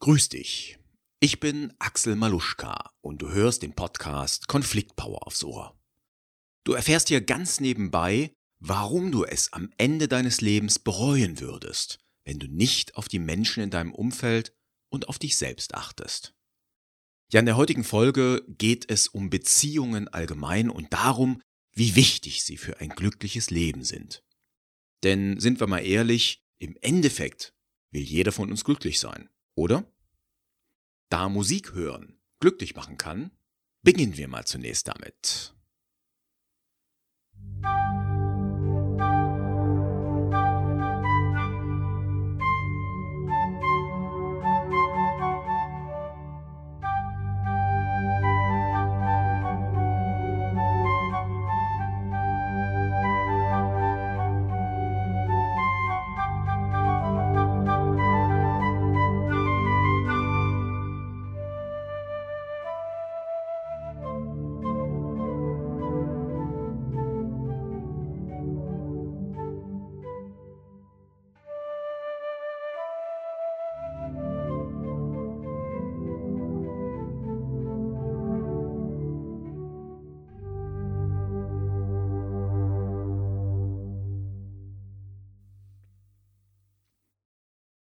Grüß dich. Ich bin Axel Maluschka und du hörst den Podcast Konfliktpower aufs Ohr. Du erfährst hier ganz nebenbei, warum du es am Ende deines Lebens bereuen würdest, wenn du nicht auf die Menschen in deinem Umfeld und auf dich selbst achtest. Ja, in der heutigen Folge geht es um Beziehungen allgemein und darum, wie wichtig sie für ein glückliches Leben sind. Denn sind wir mal ehrlich, im Endeffekt will jeder von uns glücklich sein oder? Da Musik hören glücklich machen kann, beginnen wir mal zunächst damit.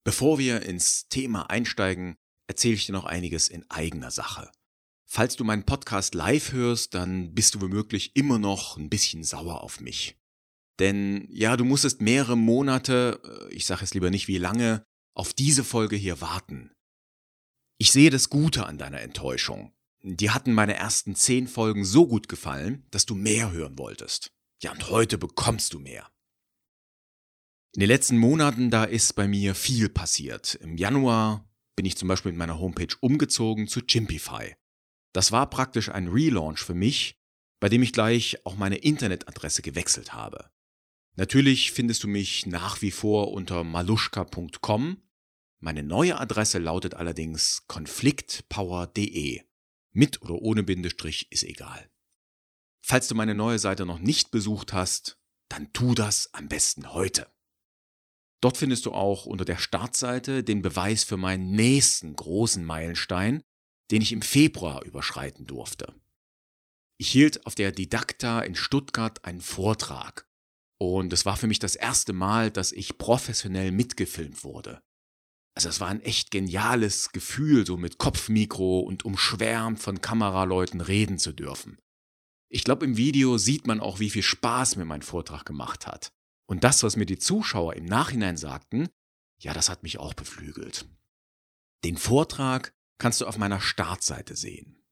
Bevor wir ins Thema einsteigen, erzähle ich dir noch einiges in eigener Sache. Falls du meinen Podcast live hörst, dann bist du womöglich immer noch ein bisschen sauer auf mich. Denn ja, du musstest mehrere Monate, äh, ich sage es lieber nicht wie lange, auf diese Folge hier warten. Ich sehe das Gute an deiner Enttäuschung. Dir hatten meine ersten zehn Folgen so gut gefallen, dass du mehr hören wolltest. Ja, und heute bekommst du mehr. In den letzten Monaten, da ist bei mir viel passiert. Im Januar bin ich zum Beispiel mit meiner Homepage umgezogen zu Chimpify. Das war praktisch ein Relaunch für mich, bei dem ich gleich auch meine Internetadresse gewechselt habe. Natürlich findest du mich nach wie vor unter maluschka.com. Meine neue Adresse lautet allerdings konfliktpower.de. Mit oder ohne Bindestrich ist egal. Falls du meine neue Seite noch nicht besucht hast, dann tu das am besten heute. Dort findest du auch unter der Startseite den Beweis für meinen nächsten großen Meilenstein, den ich im Februar überschreiten durfte. Ich hielt auf der Didakta in Stuttgart einen Vortrag und es war für mich das erste Mal, dass ich professionell mitgefilmt wurde. Also es war ein echt geniales Gefühl, so mit Kopfmikro und umschwärmt von Kameraleuten reden zu dürfen. Ich glaube, im Video sieht man auch, wie viel Spaß mir mein Vortrag gemacht hat. Und das, was mir die Zuschauer im Nachhinein sagten, ja, das hat mich auch beflügelt. Den Vortrag kannst du auf meiner Startseite sehen.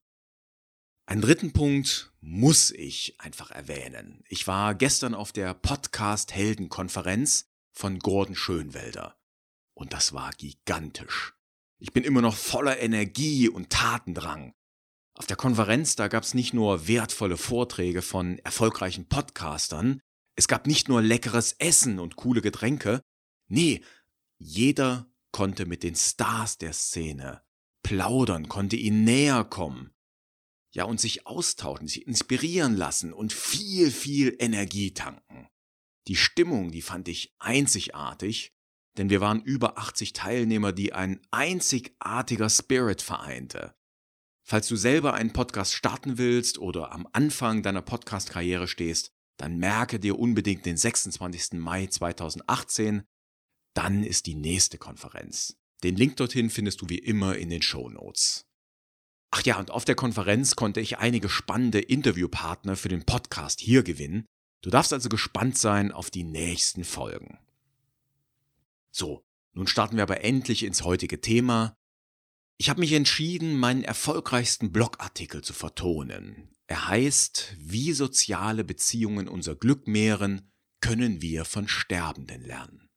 Einen dritten Punkt muss ich einfach erwähnen. Ich war gestern auf der Podcast Heldenkonferenz von Gordon Schönwelder. Und das war gigantisch. Ich bin immer noch voller Energie und Tatendrang. Auf der Konferenz, da gab es nicht nur wertvolle Vorträge von erfolgreichen Podcastern, es gab nicht nur leckeres Essen und coole Getränke, nee, jeder konnte mit den Stars der Szene plaudern, konnte ihnen näher kommen. Ja, und sich austauschen, sich inspirieren lassen und viel, viel Energie tanken. Die Stimmung, die fand ich einzigartig, denn wir waren über 80 Teilnehmer, die ein einzigartiger Spirit vereinte. Falls du selber einen Podcast starten willst oder am Anfang deiner Podcast-Karriere stehst, dann merke dir unbedingt den 26. Mai 2018. Dann ist die nächste Konferenz. Den Link dorthin findest du wie immer in den Show Notes. Ach ja, und auf der Konferenz konnte ich einige spannende Interviewpartner für den Podcast hier gewinnen. Du darfst also gespannt sein auf die nächsten Folgen. So, nun starten wir aber endlich ins heutige Thema. Ich habe mich entschieden, meinen erfolgreichsten Blogartikel zu vertonen. Er heißt, wie soziale Beziehungen unser Glück mehren, können wir von Sterbenden lernen.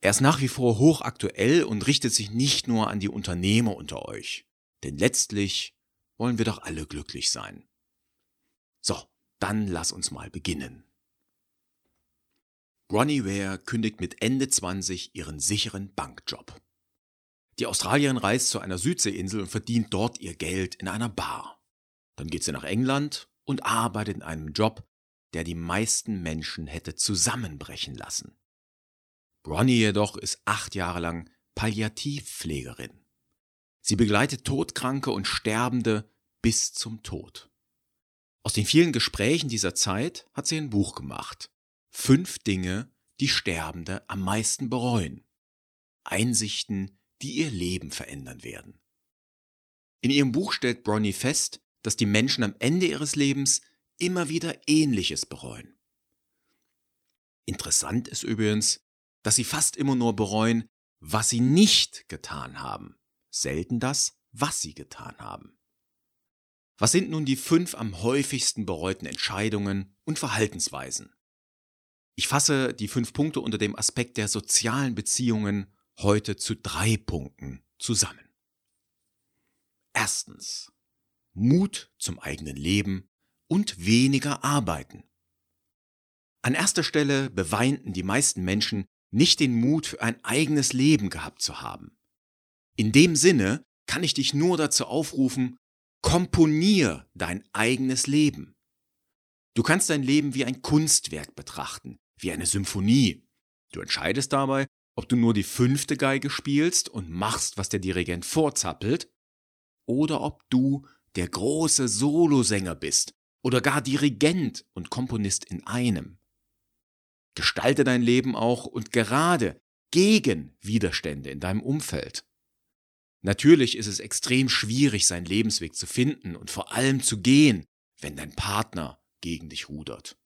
Er ist nach wie vor hochaktuell und richtet sich nicht nur an die Unternehmer unter euch, denn letztlich wollen wir doch alle glücklich sein. So, dann lass uns mal beginnen. Ronnie Ware kündigt mit Ende 20 ihren sicheren Bankjob. Die Australierin reist zu einer Südseeinsel und verdient dort ihr Geld in einer Bar. Dann geht sie nach England und arbeitet in einem Job, der die meisten Menschen hätte zusammenbrechen lassen. Bronnie jedoch ist acht Jahre lang Palliativpflegerin. Sie begleitet Todkranke und Sterbende bis zum Tod. Aus den vielen Gesprächen dieser Zeit hat sie ein Buch gemacht. Fünf Dinge, die Sterbende am meisten bereuen. Einsichten, die ihr Leben verändern werden. In ihrem Buch stellt Bronnie fest, dass die Menschen am Ende ihres Lebens immer wieder Ähnliches bereuen. Interessant ist übrigens, dass sie fast immer nur bereuen, was sie nicht getan haben, selten das, was sie getan haben. Was sind nun die fünf am häufigsten bereuten Entscheidungen und Verhaltensweisen? Ich fasse die fünf Punkte unter dem Aspekt der sozialen Beziehungen heute zu drei Punkten zusammen. Erstens. Mut zum eigenen Leben und weniger arbeiten. An erster Stelle beweinten die meisten Menschen nicht den Mut für ein eigenes Leben gehabt zu haben. In dem Sinne kann ich dich nur dazu aufrufen, komponier dein eigenes Leben. Du kannst dein Leben wie ein Kunstwerk betrachten, wie eine Symphonie. Du entscheidest dabei, ob du nur die fünfte Geige spielst und machst, was der Dirigent vorzappelt, oder ob du der große Solosänger bist oder gar Dirigent und Komponist in einem. Gestalte dein Leben auch und gerade gegen Widerstände in deinem Umfeld. Natürlich ist es extrem schwierig, seinen Lebensweg zu finden und vor allem zu gehen, wenn dein Partner gegen dich rudert.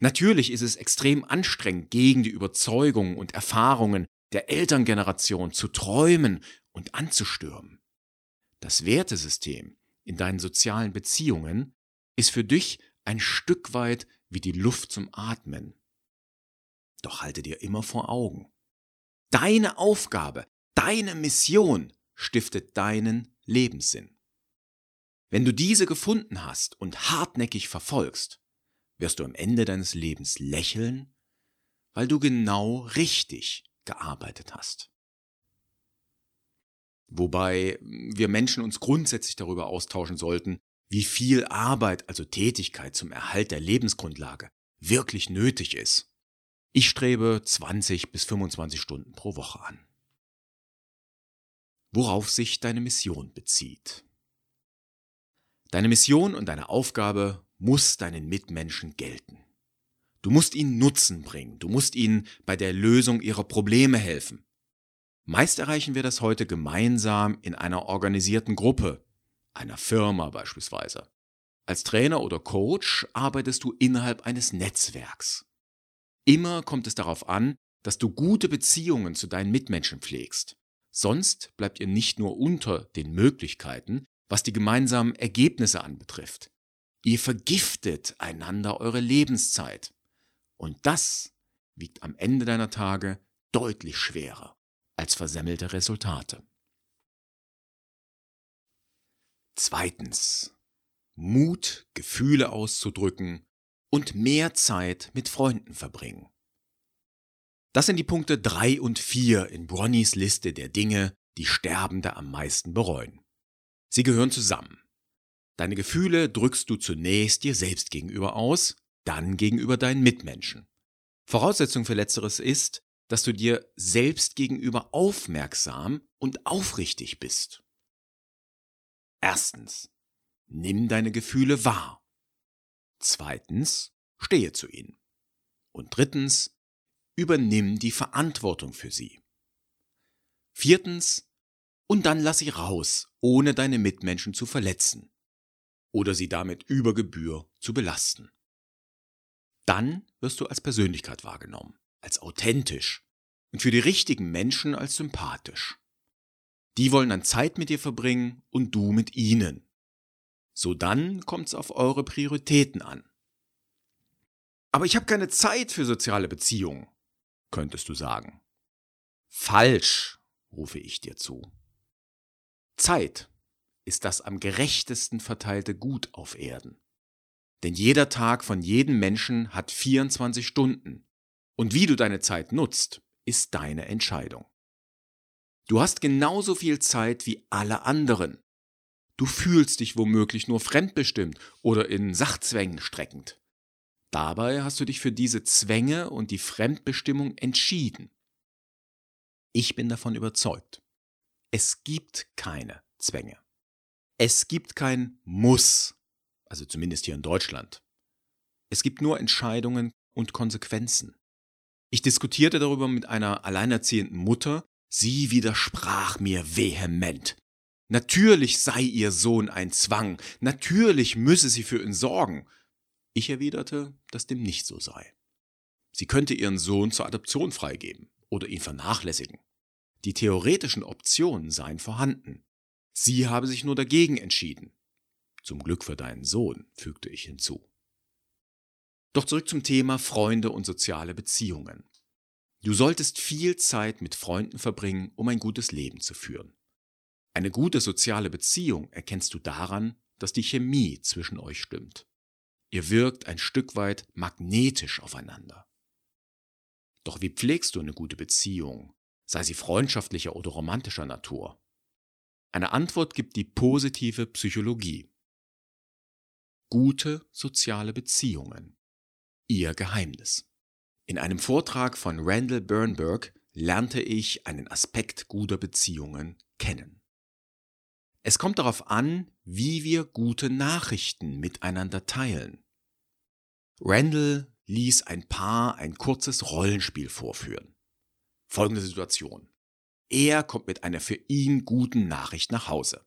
Natürlich ist es extrem anstrengend, gegen die Überzeugungen und Erfahrungen der Elterngeneration zu träumen und anzustürmen. Das Wertesystem in deinen sozialen Beziehungen ist für dich ein Stück weit wie die Luft zum Atmen. Doch halte dir immer vor Augen. Deine Aufgabe, deine Mission stiftet deinen Lebenssinn. Wenn du diese gefunden hast und hartnäckig verfolgst, wirst du am Ende deines Lebens lächeln, weil du genau richtig gearbeitet hast. Wobei wir Menschen uns grundsätzlich darüber austauschen sollten, wie viel Arbeit, also Tätigkeit zum Erhalt der Lebensgrundlage wirklich nötig ist. Ich strebe 20 bis 25 Stunden pro Woche an. Worauf sich deine Mission bezieht. Deine Mission und deine Aufgabe muss deinen Mitmenschen gelten. Du musst ihnen Nutzen bringen, du musst ihnen bei der Lösung ihrer Probleme helfen. Meist erreichen wir das heute gemeinsam in einer organisierten Gruppe, einer Firma beispielsweise. Als Trainer oder Coach arbeitest du innerhalb eines Netzwerks. Immer kommt es darauf an, dass du gute Beziehungen zu deinen Mitmenschen pflegst. Sonst bleibt ihr nicht nur unter den Möglichkeiten, was die gemeinsamen Ergebnisse anbetrifft. Ihr vergiftet einander eure Lebenszeit. Und das wiegt am Ende deiner Tage deutlich schwerer als versemmelte Resultate. Zweitens. Mut, Gefühle auszudrücken und mehr Zeit mit Freunden verbringen. Das sind die Punkte 3 und 4 in Bronnys Liste der Dinge, die Sterbende am meisten bereuen. Sie gehören zusammen. Deine Gefühle drückst du zunächst dir selbst gegenüber aus, dann gegenüber deinen Mitmenschen. Voraussetzung für letzteres ist, dass du dir selbst gegenüber aufmerksam und aufrichtig bist. Erstens, nimm deine Gefühle wahr. Zweitens, stehe zu ihnen. Und drittens, übernimm die Verantwortung für sie. Viertens, und dann lass sie raus, ohne deine Mitmenschen zu verletzen oder sie damit über Gebühr zu belasten. Dann wirst du als Persönlichkeit wahrgenommen als authentisch und für die richtigen Menschen als sympathisch. Die wollen dann Zeit mit dir verbringen und du mit ihnen. So dann kommt's auf eure Prioritäten an. Aber ich habe keine Zeit für soziale Beziehungen, könntest du sagen. Falsch, rufe ich dir zu. Zeit ist das am gerechtesten verteilte Gut auf Erden. Denn jeder Tag von jedem Menschen hat 24 Stunden und wie du deine Zeit nutzt, ist deine Entscheidung. Du hast genauso viel Zeit wie alle anderen. Du fühlst dich womöglich nur fremdbestimmt oder in Sachzwängen streckend. Dabei hast du dich für diese Zwänge und die Fremdbestimmung entschieden. Ich bin davon überzeugt. Es gibt keine Zwänge. Es gibt kein Muss, also zumindest hier in Deutschland. Es gibt nur Entscheidungen und Konsequenzen. Ich diskutierte darüber mit einer alleinerziehenden Mutter, sie widersprach mir vehement. Natürlich sei ihr Sohn ein Zwang, natürlich müsse sie für ihn sorgen. Ich erwiderte, dass dem nicht so sei. Sie könnte ihren Sohn zur Adoption freigeben oder ihn vernachlässigen. Die theoretischen Optionen seien vorhanden. Sie habe sich nur dagegen entschieden. Zum Glück für deinen Sohn, fügte ich hinzu. Doch zurück zum Thema Freunde und soziale Beziehungen. Du solltest viel Zeit mit Freunden verbringen, um ein gutes Leben zu führen. Eine gute soziale Beziehung erkennst du daran, dass die Chemie zwischen euch stimmt. Ihr wirkt ein Stück weit magnetisch aufeinander. Doch wie pflegst du eine gute Beziehung, sei sie freundschaftlicher oder romantischer Natur? Eine Antwort gibt die positive Psychologie. Gute soziale Beziehungen. Ihr Geheimnis. In einem Vortrag von Randall Bernberg lernte ich einen Aspekt guter Beziehungen kennen. Es kommt darauf an, wie wir gute Nachrichten miteinander teilen. Randall ließ ein Paar ein kurzes Rollenspiel vorführen. Folgende Situation. Er kommt mit einer für ihn guten Nachricht nach Hause.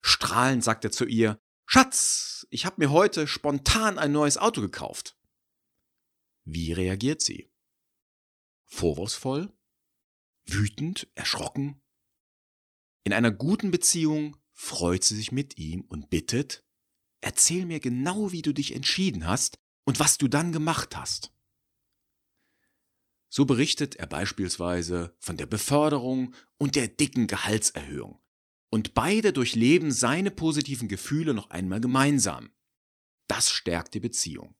Strahlend sagt er zu ihr, Schatz, ich habe mir heute spontan ein neues Auto gekauft. Wie reagiert sie? Vorwurfsvoll? Wütend? Erschrocken? In einer guten Beziehung freut sie sich mit ihm und bittet, erzähl mir genau, wie du dich entschieden hast und was du dann gemacht hast. So berichtet er beispielsweise von der Beförderung und der dicken Gehaltserhöhung. Und beide durchleben seine positiven Gefühle noch einmal gemeinsam. Das stärkt die Beziehung.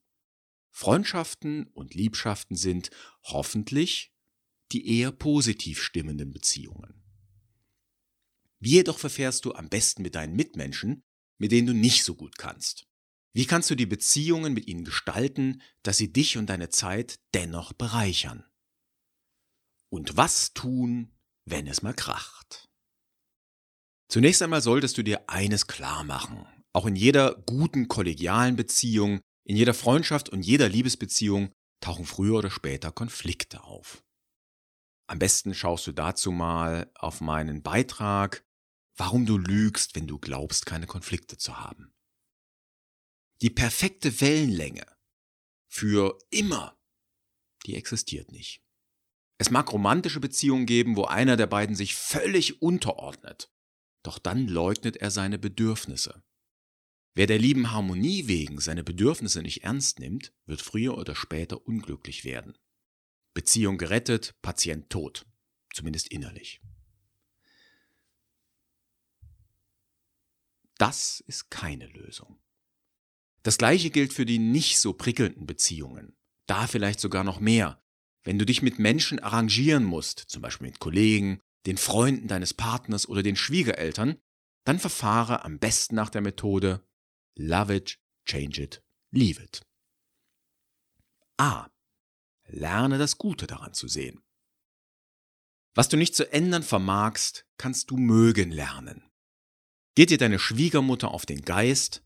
Freundschaften und Liebschaften sind hoffentlich die eher positiv stimmenden Beziehungen. Wie jedoch verfährst du am besten mit deinen Mitmenschen, mit denen du nicht so gut kannst? Wie kannst du die Beziehungen mit ihnen gestalten, dass sie dich und deine Zeit dennoch bereichern? Und was tun, wenn es mal kracht? Zunächst einmal solltest du dir eines klar machen. Auch in jeder guten kollegialen Beziehung, in jeder Freundschaft und jeder Liebesbeziehung tauchen früher oder später Konflikte auf. Am besten schaust du dazu mal auf meinen Beitrag, warum du lügst, wenn du glaubst, keine Konflikte zu haben die perfekte Wellenlänge für immer, die existiert nicht. Es mag romantische Beziehungen geben, wo einer der beiden sich völlig unterordnet, doch dann leugnet er seine Bedürfnisse. Wer der lieben Harmonie wegen seine Bedürfnisse nicht ernst nimmt, wird früher oder später unglücklich werden. Beziehung gerettet, Patient tot, zumindest innerlich. Das ist keine Lösung. Das gleiche gilt für die nicht so prickelnden Beziehungen. Da vielleicht sogar noch mehr. Wenn du dich mit Menschen arrangieren musst, zum Beispiel mit Kollegen, den Freunden deines Partners oder den Schwiegereltern, dann verfahre am besten nach der Methode Love it, change it, leave it. A. Lerne das Gute daran zu sehen. Was du nicht zu ändern vermagst, kannst du mögen lernen. Geht dir deine Schwiegermutter auf den Geist,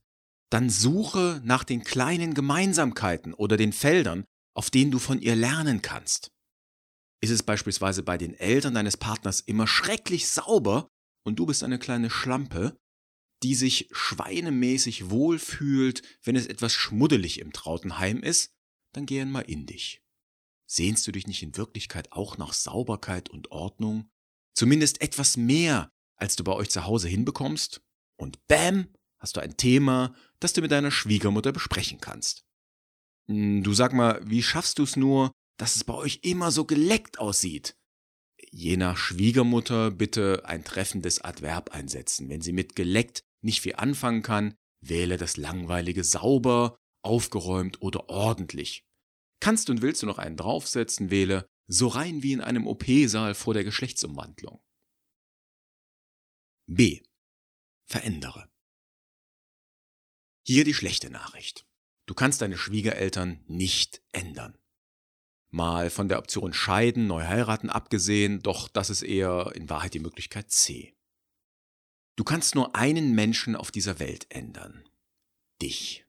dann suche nach den kleinen Gemeinsamkeiten oder den Feldern, auf denen du von ihr lernen kannst. Ist es beispielsweise bei den Eltern deines Partners immer schrecklich sauber und du bist eine kleine Schlampe, die sich schweinemäßig wohlfühlt, wenn es etwas schmuddelig im trauten Heim ist, dann geh einmal in dich. Sehnst du dich nicht in Wirklichkeit auch nach Sauberkeit und Ordnung? Zumindest etwas mehr, als du bei euch zu Hause hinbekommst? Und bäm, hast du ein Thema, das du mit deiner Schwiegermutter besprechen kannst. Hm, du sag mal, wie schaffst du es nur, dass es bei euch immer so geleckt aussieht? Je nach Schwiegermutter bitte ein treffendes Adverb einsetzen. Wenn sie mit geleckt nicht viel anfangen kann, wähle das langweilige sauber, aufgeräumt oder ordentlich. Kannst und willst du noch einen draufsetzen, wähle so rein wie in einem OP-Saal vor der Geschlechtsumwandlung. B. Verändere. Hier die schlechte Nachricht. Du kannst deine Schwiegereltern nicht ändern. Mal von der Option scheiden, neu heiraten abgesehen, doch das ist eher in Wahrheit die Möglichkeit C. Du kannst nur einen Menschen auf dieser Welt ändern. Dich.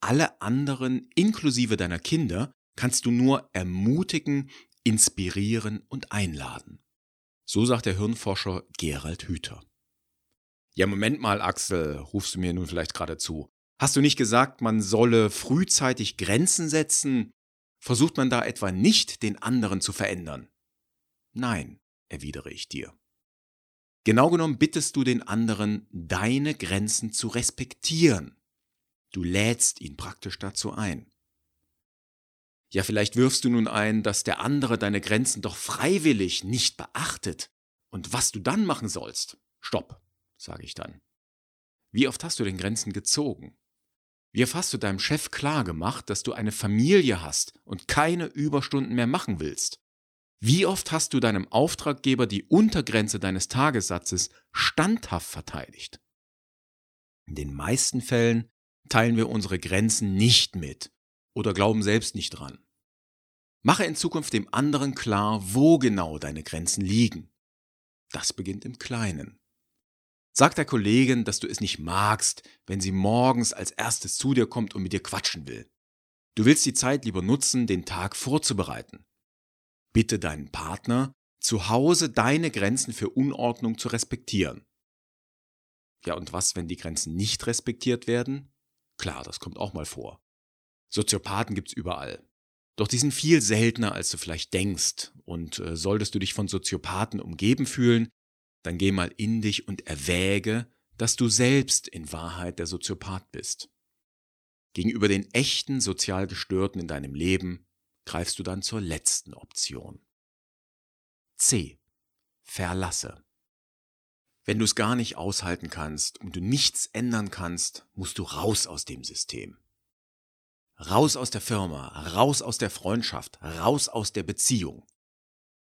Alle anderen, inklusive deiner Kinder, kannst du nur ermutigen, inspirieren und einladen. So sagt der Hirnforscher Gerald Hüther. Ja, Moment mal, Axel, rufst du mir nun vielleicht gerade zu. Hast du nicht gesagt, man solle frühzeitig Grenzen setzen? Versucht man da etwa nicht, den anderen zu verändern? Nein, erwidere ich dir. Genau genommen bittest du den anderen, deine Grenzen zu respektieren. Du lädst ihn praktisch dazu ein. Ja, vielleicht wirfst du nun ein, dass der andere deine Grenzen doch freiwillig nicht beachtet. Und was du dann machen sollst? Stopp, sage ich dann. Wie oft hast du den Grenzen gezogen? Wie oft hast du deinem Chef klar gemacht, dass du eine Familie hast und keine Überstunden mehr machen willst? Wie oft hast du deinem Auftraggeber die Untergrenze deines Tagessatzes standhaft verteidigt? In den meisten Fällen teilen wir unsere Grenzen nicht mit oder glauben selbst nicht dran. Mache in Zukunft dem anderen klar, wo genau deine Grenzen liegen. Das beginnt im Kleinen. Sag der Kollegin, dass du es nicht magst, wenn sie morgens als erstes zu dir kommt und mit dir quatschen will. Du willst die Zeit lieber nutzen, den Tag vorzubereiten. Bitte deinen Partner, zu Hause deine Grenzen für Unordnung zu respektieren. Ja, und was, wenn die Grenzen nicht respektiert werden? Klar, das kommt auch mal vor. Soziopathen gibt's überall. Doch die sind viel seltener, als du vielleicht denkst. Und äh, solltest du dich von Soziopathen umgeben fühlen, dann geh mal in dich und erwäge, dass du selbst in Wahrheit der Soziopath bist. Gegenüber den echten sozial Gestörten in deinem Leben greifst du dann zur letzten Option. C. Verlasse. Wenn du es gar nicht aushalten kannst und du nichts ändern kannst, musst du raus aus dem System. Raus aus der Firma, raus aus der Freundschaft, raus aus der Beziehung.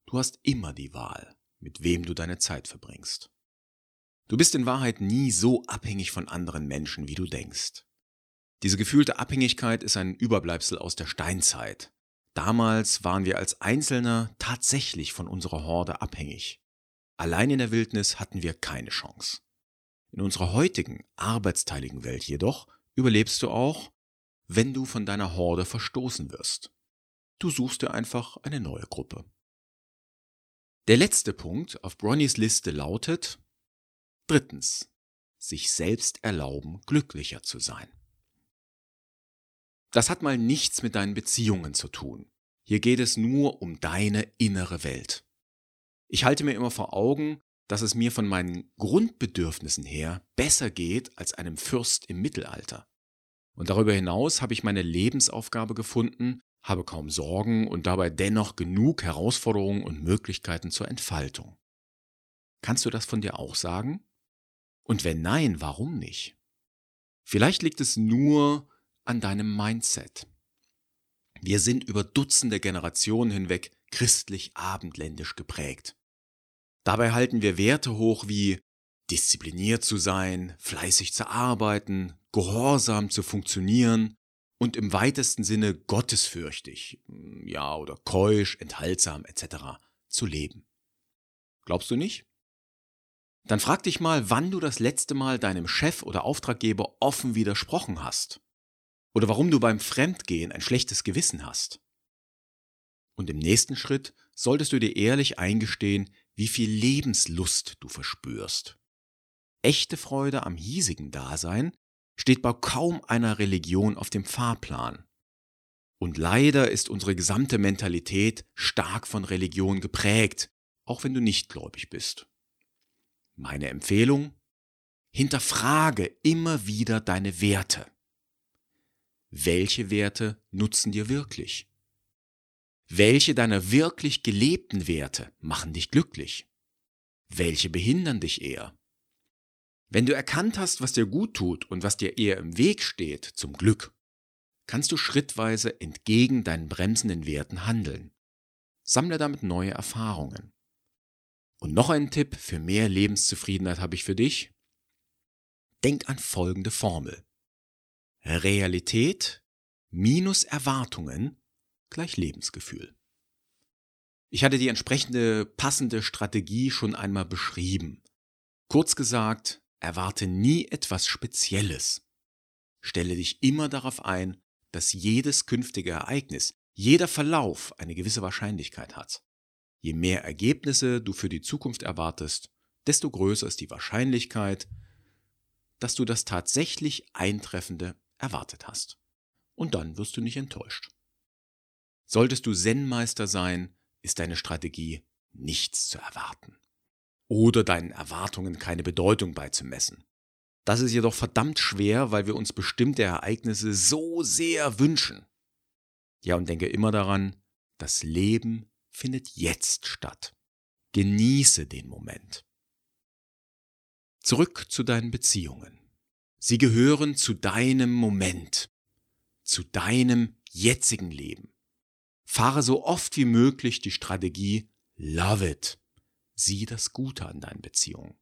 Du hast immer die Wahl, mit wem du deine Zeit verbringst. Du bist in Wahrheit nie so abhängig von anderen Menschen, wie du denkst. Diese gefühlte Abhängigkeit ist ein Überbleibsel aus der Steinzeit. Damals waren wir als Einzelner tatsächlich von unserer Horde abhängig. Allein in der Wildnis hatten wir keine Chance. In unserer heutigen arbeitsteiligen Welt jedoch überlebst du auch, wenn du von deiner Horde verstoßen wirst. Du suchst dir einfach eine neue Gruppe. Der letzte Punkt auf Bronnys Liste lautet Drittens. Sich selbst erlauben, glücklicher zu sein. Das hat mal nichts mit deinen Beziehungen zu tun. Hier geht es nur um deine innere Welt. Ich halte mir immer vor Augen, dass es mir von meinen Grundbedürfnissen her besser geht als einem Fürst im Mittelalter. Und darüber hinaus habe ich meine Lebensaufgabe gefunden, habe kaum Sorgen und dabei dennoch genug Herausforderungen und Möglichkeiten zur Entfaltung. Kannst du das von dir auch sagen? Und wenn nein, warum nicht? Vielleicht liegt es nur an deinem Mindset. Wir sind über Dutzende Generationen hinweg christlich abendländisch geprägt. Dabei halten wir Werte hoch wie diszipliniert zu sein, fleißig zu arbeiten, gehorsam zu funktionieren und im weitesten Sinne gottesfürchtig, ja, oder keusch, enthaltsam etc. zu leben. Glaubst du nicht? Dann frag dich mal, wann du das letzte Mal deinem Chef oder Auftraggeber offen widersprochen hast. Oder warum du beim Fremdgehen ein schlechtes Gewissen hast. Und im nächsten Schritt solltest du dir ehrlich eingestehen, wie viel Lebenslust du verspürst. Echte Freude am hiesigen Dasein steht bei kaum einer Religion auf dem Fahrplan. Und leider ist unsere gesamte Mentalität stark von Religion geprägt, auch wenn du nicht gläubig bist. Meine Empfehlung? Hinterfrage immer wieder deine Werte. Welche Werte nutzen dir wirklich? Welche deiner wirklich gelebten Werte machen dich glücklich? Welche behindern dich eher? Wenn du erkannt hast, was dir gut tut und was dir eher im Weg steht zum Glück, kannst du schrittweise entgegen deinen bremsenden Werten handeln. Sammle damit neue Erfahrungen. Und noch ein Tipp für mehr Lebenszufriedenheit habe ich für dich. Denk an folgende Formel. Realität minus Erwartungen gleich Lebensgefühl. Ich hatte die entsprechende passende Strategie schon einmal beschrieben. Kurz gesagt, erwarte nie etwas Spezielles. Stelle dich immer darauf ein, dass jedes künftige Ereignis, jeder Verlauf eine gewisse Wahrscheinlichkeit hat. Je mehr Ergebnisse du für die Zukunft erwartest, desto größer ist die Wahrscheinlichkeit, dass du das tatsächlich Eintreffende erwartet hast. Und dann wirst du nicht enttäuscht. Solltest du Zen-Meister sein, ist deine Strategie nichts zu erwarten. Oder deinen Erwartungen keine Bedeutung beizumessen. Das ist jedoch verdammt schwer, weil wir uns bestimmte Ereignisse so sehr wünschen. Ja, und denke immer daran, das Leben findet jetzt statt. Genieße den Moment. Zurück zu deinen Beziehungen. Sie gehören zu deinem Moment, zu deinem jetzigen Leben. Fahre so oft wie möglich die Strategie Love it. Sieh das Gute an deinen Beziehungen.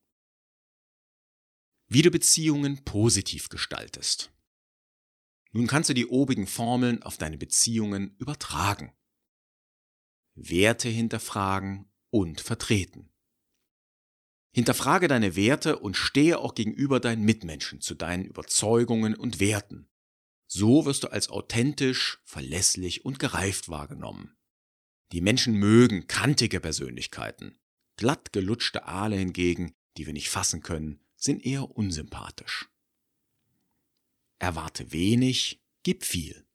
Wie du Beziehungen positiv gestaltest. Nun kannst du die obigen Formeln auf deine Beziehungen übertragen. Werte hinterfragen und vertreten. Hinterfrage deine Werte und stehe auch gegenüber deinen Mitmenschen zu deinen Überzeugungen und Werten. So wirst du als authentisch, verlässlich und gereift wahrgenommen. Die Menschen mögen kantige Persönlichkeiten. Glatt gelutschte Aale hingegen, die wir nicht fassen können, sind eher unsympathisch. Erwarte wenig, gib viel.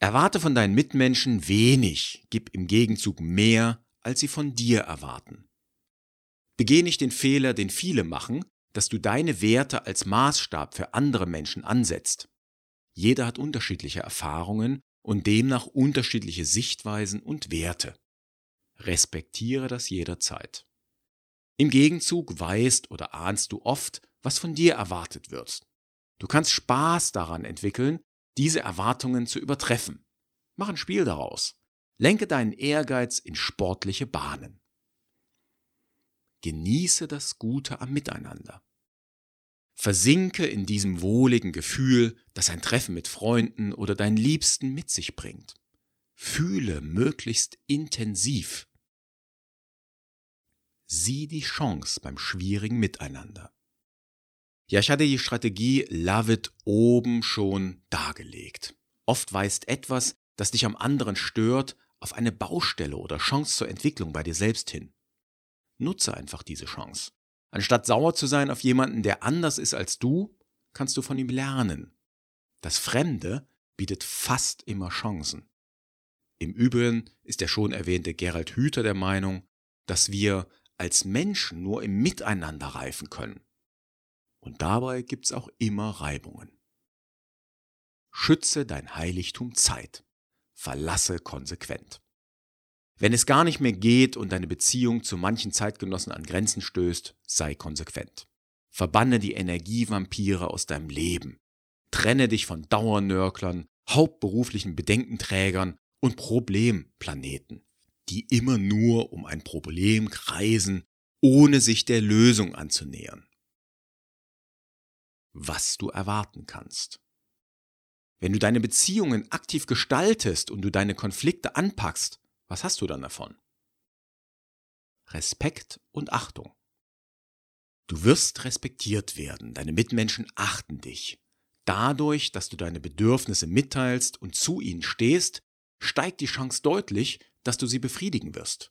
Erwarte von deinen Mitmenschen wenig, gib im Gegenzug mehr, als sie von dir erwarten. Begeh nicht den Fehler, den viele machen, dass du deine Werte als Maßstab für andere Menschen ansetzt. Jeder hat unterschiedliche Erfahrungen und demnach unterschiedliche Sichtweisen und Werte. Respektiere das jederzeit. Im Gegenzug weißt oder ahnst du oft, was von dir erwartet wird. Du kannst Spaß daran entwickeln, diese Erwartungen zu übertreffen. Mach ein Spiel daraus. Lenke deinen Ehrgeiz in sportliche Bahnen. Genieße das Gute am Miteinander. Versinke in diesem wohligen Gefühl, das ein Treffen mit Freunden oder deinen Liebsten mit sich bringt. Fühle möglichst intensiv. Sieh die Chance beim schwierigen Miteinander. Ja, ich hatte die Strategie Love It oben schon dargelegt. Oft weist etwas, das dich am anderen stört, auf eine Baustelle oder Chance zur Entwicklung bei dir selbst hin. Nutze einfach diese Chance. Anstatt sauer zu sein auf jemanden, der anders ist als du, kannst du von ihm lernen. Das Fremde bietet fast immer Chancen. Im Übrigen ist der schon erwähnte Gerald Hüther der Meinung, dass wir als Menschen nur im Miteinander reifen können. Und dabei gibt's auch immer Reibungen. Schütze dein Heiligtum Zeit. Verlasse konsequent. Wenn es gar nicht mehr geht und deine Beziehung zu manchen Zeitgenossen an Grenzen stößt, sei konsequent. Verbanne die Energievampire aus deinem Leben. Trenne dich von Dauernörklern, hauptberuflichen Bedenkenträgern und Problemplaneten, die immer nur um ein Problem kreisen, ohne sich der Lösung anzunähern. Was du erwarten kannst. Wenn du deine Beziehungen aktiv gestaltest und du deine Konflikte anpackst, was hast du dann davon? Respekt und Achtung. Du wirst respektiert werden, deine Mitmenschen achten dich. Dadurch, dass du deine Bedürfnisse mitteilst und zu ihnen stehst, steigt die Chance deutlich, dass du sie befriedigen wirst.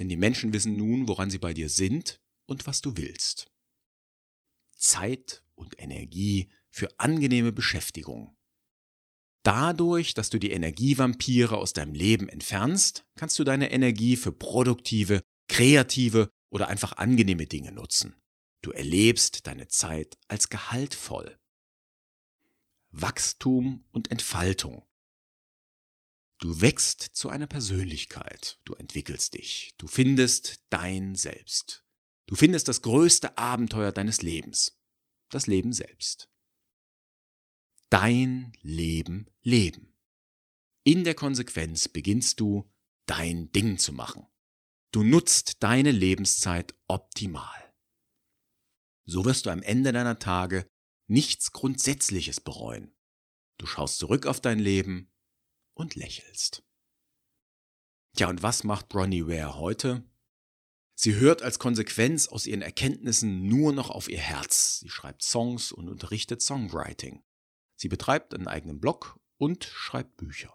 Denn die Menschen wissen nun, woran sie bei dir sind und was du willst. Zeit und Energie für angenehme Beschäftigung. Dadurch, dass du die Energievampire aus deinem Leben entfernst, kannst du deine Energie für produktive, kreative oder einfach angenehme Dinge nutzen. Du erlebst deine Zeit als gehaltvoll. Wachstum und Entfaltung. Du wächst zu einer Persönlichkeit, du entwickelst dich, du findest dein Selbst. Du findest das größte Abenteuer deines Lebens, das Leben selbst dein Leben leben. In der Konsequenz beginnst du, dein Ding zu machen. Du nutzt deine Lebenszeit optimal. So wirst du am Ende deiner Tage nichts Grundsätzliches bereuen. Du schaust zurück auf dein Leben und lächelst. Tja, und was macht Bronnie Ware heute? Sie hört als Konsequenz aus ihren Erkenntnissen nur noch auf ihr Herz. Sie schreibt Songs und unterrichtet Songwriting. Sie betreibt einen eigenen Blog und schreibt Bücher.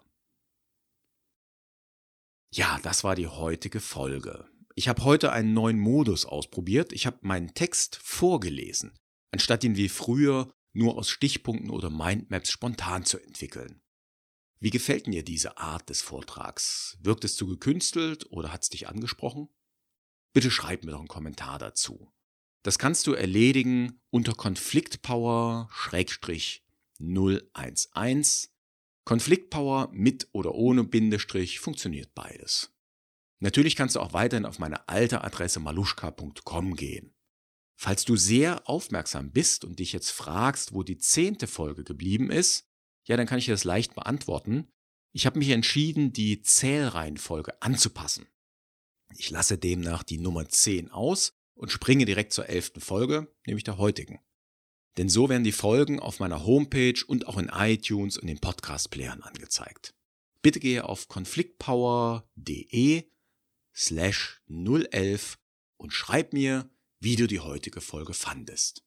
Ja, das war die heutige Folge. Ich habe heute einen neuen Modus ausprobiert. Ich habe meinen Text vorgelesen, anstatt ihn wie früher nur aus Stichpunkten oder Mindmaps spontan zu entwickeln. Wie gefällt dir diese Art des Vortrags? Wirkt es zu gekünstelt oder hat es dich angesprochen? bitte schreib mir doch einen Kommentar dazu. Das kannst du erledigen unter Konfliktpower-011. Konfliktpower mit oder ohne Bindestrich funktioniert beides. Natürlich kannst du auch weiterhin auf meine alte Adresse maluschka.com gehen. Falls du sehr aufmerksam bist und dich jetzt fragst, wo die zehnte Folge geblieben ist, ja, dann kann ich dir das leicht beantworten. Ich habe mich entschieden, die Zählreihenfolge anzupassen. Ich lasse demnach die Nummer 10 aus und springe direkt zur 11. Folge, nämlich der heutigen. Denn so werden die Folgen auf meiner Homepage und auch in iTunes und den Podcast-Playern angezeigt. Bitte gehe auf konfliktpower.de slash 011 und schreib mir, wie du die heutige Folge fandest.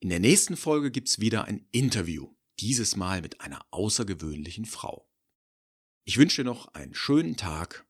In der nächsten Folge gibt's wieder ein Interview, dieses Mal mit einer außergewöhnlichen Frau. Ich wünsche dir noch einen schönen Tag.